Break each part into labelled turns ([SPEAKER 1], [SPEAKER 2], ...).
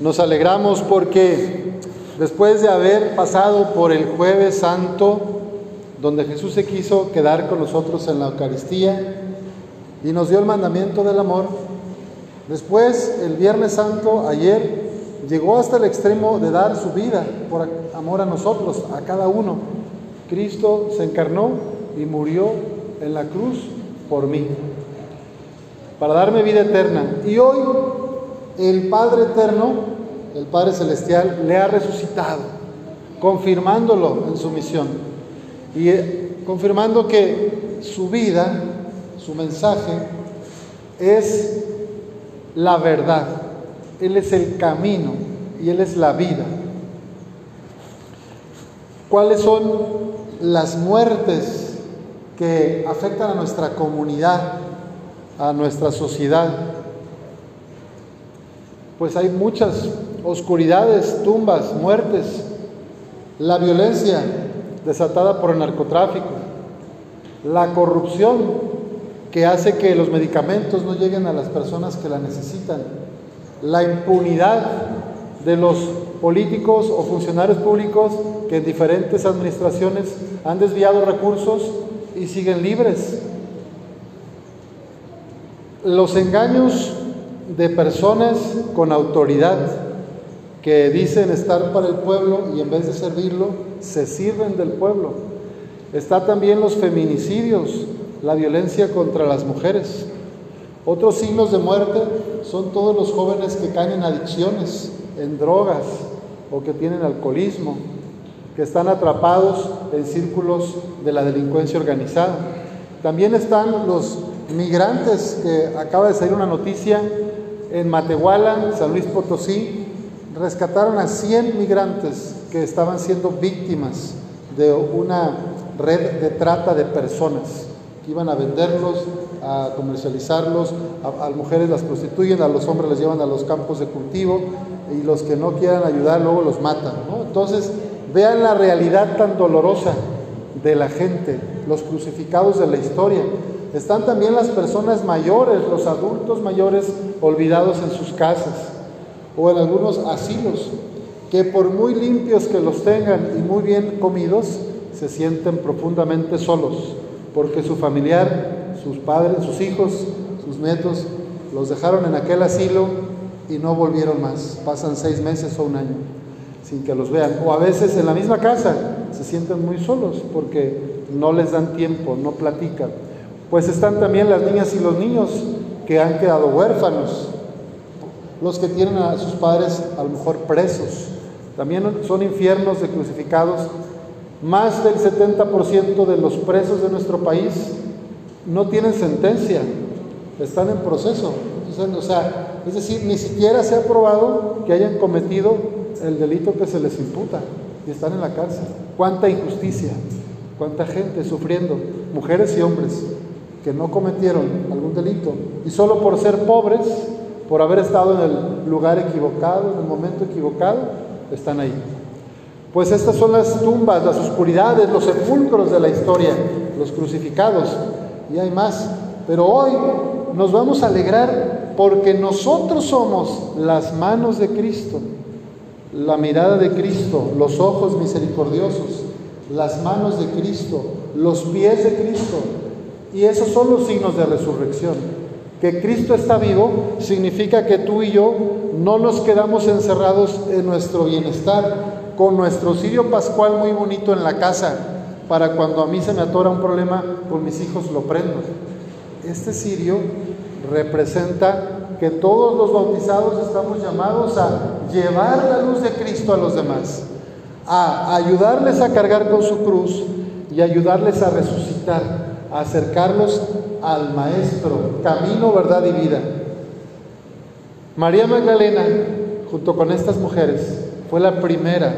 [SPEAKER 1] Nos alegramos porque después de haber pasado por el jueves santo, donde Jesús se quiso quedar con nosotros en la Eucaristía y nos dio el mandamiento del amor, después el viernes santo, ayer, llegó hasta el extremo de dar su vida por amor a nosotros, a cada uno. Cristo se encarnó y murió en la cruz por mí, para darme vida eterna. Y hoy el Padre Eterno, el Padre Celestial, le ha resucitado, confirmándolo en su misión y eh, confirmando que su vida, su mensaje, es la verdad. Él es el camino y Él es la vida. ¿Cuáles son las muertes que afectan a nuestra comunidad, a nuestra sociedad? Pues hay muchas oscuridades, tumbas, muertes, la violencia desatada por el narcotráfico, la corrupción que hace que los medicamentos no lleguen a las personas que la necesitan, la impunidad de los políticos o funcionarios públicos que en diferentes administraciones han desviado recursos y siguen libres. Los engaños de personas con autoridad que dicen estar para el pueblo y en vez de servirlo, se sirven del pueblo. Está también los feminicidios, la violencia contra las mujeres. Otros signos de muerte son todos los jóvenes que caen en adicciones, en drogas o que tienen alcoholismo, que están atrapados en círculos de la delincuencia organizada. También están los migrantes, que acaba de salir una noticia en Matehuala, San Luis Potosí, rescataron a 100 migrantes que estaban siendo víctimas de una red de trata de personas, que iban a venderlos, a comercializarlos, a, a, mujeres las prostituyen, a los hombres les llevan a los campos de cultivo y los que no quieran ayudar luego los matan. Entonces, vean la realidad tan dolorosa de la gente, los crucificados de la historia. Están también las personas mayores, los adultos mayores olvidados en sus casas o en algunos asilos, que por muy limpios que los tengan y muy bien comidos, se sienten profundamente solos, porque su familiar, sus padres, sus hijos, sus nietos, los dejaron en aquel asilo y no volvieron más. Pasan seis meses o un año sin que los vean. O a veces en la misma casa se sienten muy solos porque no les dan tiempo, no platican. Pues están también las niñas y los niños que han quedado huérfanos, los que tienen a sus padres a lo mejor presos. También son infiernos de crucificados. Más del 70% de los presos de nuestro país no tienen sentencia, están en proceso. O sea, es decir, ni siquiera se ha probado que hayan cometido el delito que se les imputa y están en la cárcel. Cuánta injusticia, cuánta gente sufriendo, mujeres y hombres que no cometieron algún delito y solo por ser pobres, por haber estado en el lugar equivocado, en el momento equivocado, están ahí. Pues estas son las tumbas, las oscuridades, los sepulcros de la historia, los crucificados, y hay más. Pero hoy nos vamos a alegrar porque nosotros somos las manos de Cristo, la mirada de Cristo, los ojos misericordiosos, las manos de Cristo, los pies de Cristo. Y esos son los signos de resurrección. Que Cristo está vivo significa que tú y yo no nos quedamos encerrados en nuestro bienestar, con nuestro cirio pascual muy bonito en la casa, para cuando a mí se me atora un problema, con mis hijos lo prendo. Este cirio representa que todos los bautizados estamos llamados a llevar la luz de Cristo a los demás, a ayudarles a cargar con su cruz y ayudarles a resucitar, acercarlos al Maestro, camino, verdad y vida. María Magdalena, junto con estas mujeres, fue la primera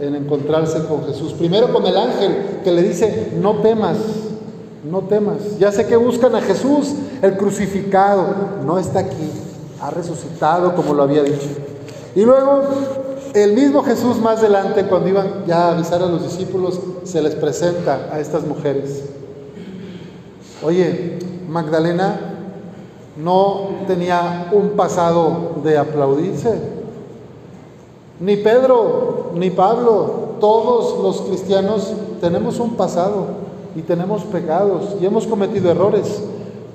[SPEAKER 1] en encontrarse con Jesús. Primero con el ángel que le dice, no temas, no temas. Ya sé que buscan a Jesús, el crucificado. No está aquí, ha resucitado como lo había dicho. Y luego el mismo Jesús más adelante, cuando iban ya a avisar a los discípulos, se les presenta a estas mujeres. Oye, Magdalena no tenía un pasado de aplaudirse. Ni Pedro, ni Pablo, todos los cristianos tenemos un pasado y tenemos pecados y hemos cometido errores,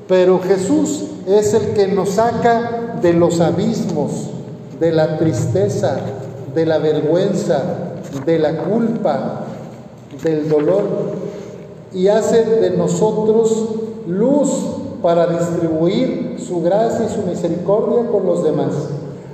[SPEAKER 1] pero Jesús es el que nos saca de los abismos, de la tristeza, de la vergüenza, de la culpa, del dolor y hace de nosotros luz para distribuir su gracia y su misericordia con los demás.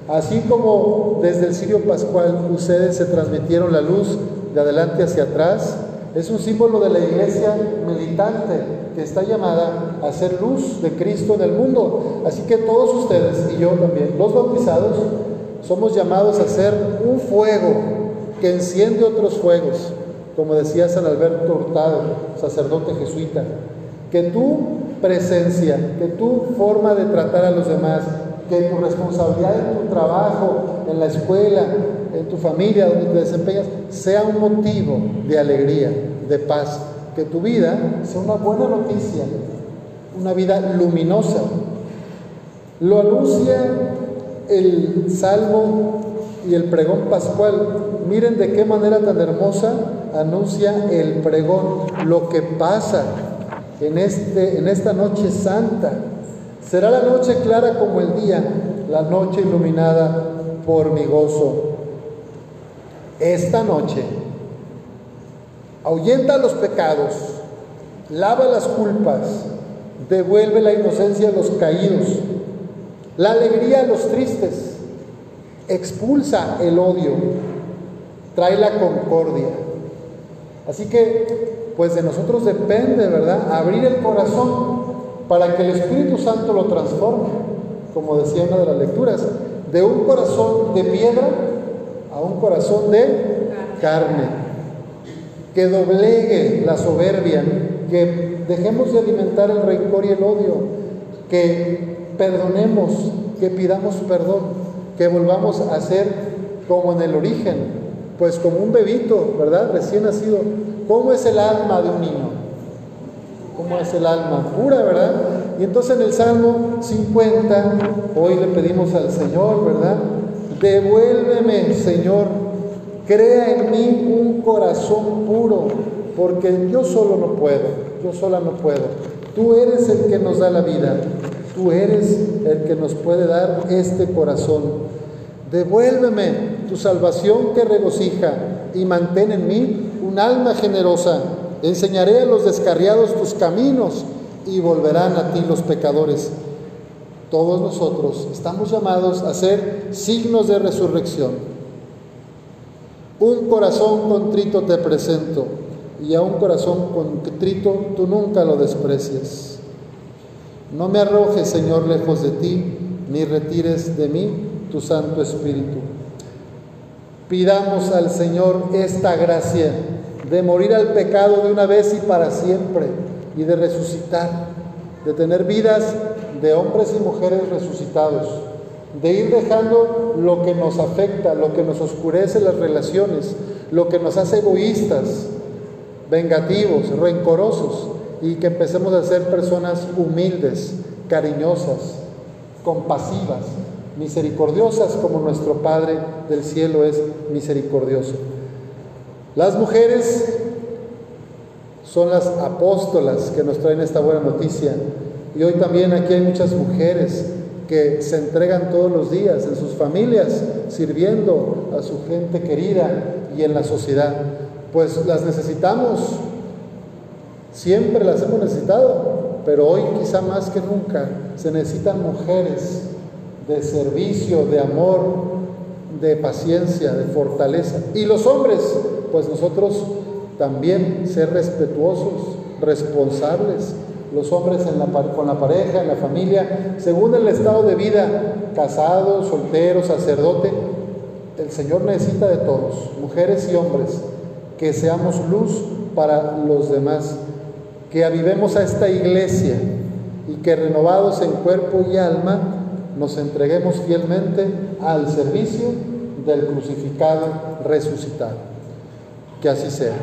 [SPEAKER 1] Así como desde el Sirio Pascual ustedes se transmitieron la luz de adelante hacia atrás, es un símbolo de la iglesia militante que está llamada a ser luz de Cristo en el mundo. Así que todos ustedes y yo también, los bautizados, somos llamados a ser un fuego que enciende otros fuegos, como decía San Alberto Hurtado, sacerdote jesuita, que tu presencia, que tu forma de tratar a los demás, que tu responsabilidad en tu trabajo, en la escuela, en tu familia, donde te desempeñas, sea un motivo de alegría, de paz, que tu vida sea una buena noticia, una vida luminosa. Lo anuncia el Salmo y el pregón pascual. Miren de qué manera tan hermosa anuncia el pregón lo que pasa en, este, en esta noche santa. Será la noche clara como el día, la noche iluminada por mi gozo. Esta noche ahuyenta los pecados, lava las culpas, devuelve la inocencia a los caídos, la alegría a los tristes, expulsa el odio, trae la concordia. Así que, pues de nosotros depende, ¿verdad? Abrir el corazón para que el Espíritu Santo lo transforme, como decía una de las lecturas, de un corazón de piedra a un corazón de carne. Que doblegue la soberbia, que dejemos de alimentar el rencor y el odio, que perdonemos, que pidamos perdón, que volvamos a ser como en el origen, pues como un bebito, ¿verdad? Recién nacido. ¿Cómo es el alma de un niño? ¿Cómo es el alma? Pura, ¿verdad? Y entonces en el Salmo 50, hoy le pedimos al Señor, ¿verdad? Devuélveme, Señor, crea en mí un corazón puro, porque yo solo no puedo, yo sola no puedo. Tú eres el que nos da la vida, tú eres el que nos puede dar este corazón. Devuélveme tu salvación que regocija y mantén en mí un alma generosa. Enseñaré a los descarriados tus caminos y volverán a ti los pecadores. Todos nosotros estamos llamados a ser signos de resurrección. Un corazón contrito te presento y a un corazón contrito tú nunca lo desprecias. No me arrojes, Señor, lejos de ti, ni retires de mí tu Santo Espíritu. Pidamos al Señor esta gracia de morir al pecado de una vez y para siempre y de resucitar, de tener vidas de hombres y mujeres resucitados, de ir dejando lo que nos afecta, lo que nos oscurece las relaciones, lo que nos hace egoístas, vengativos, rencorosos y que empecemos a ser personas humildes, cariñosas, compasivas, misericordiosas como nuestro Padre del cielo es misericordioso. Las mujeres son las apóstolas que nos traen esta buena noticia. Y hoy también aquí hay muchas mujeres que se entregan todos los días en sus familias, sirviendo a su gente querida y en la sociedad. Pues las necesitamos, siempre las hemos necesitado, pero hoy quizá más que nunca se necesitan mujeres de servicio, de amor, de paciencia, de fortaleza. Y los hombres, pues nosotros también ser respetuosos, responsables, los hombres con la pareja, en la familia, según el estado de vida, casado, soltero, sacerdote, el Señor necesita de todos, mujeres y hombres, que seamos luz para los demás, que avivemos a esta iglesia y que renovados en cuerpo y alma, nos entreguemos fielmente al servicio del crucificado resucitado. Que así sea.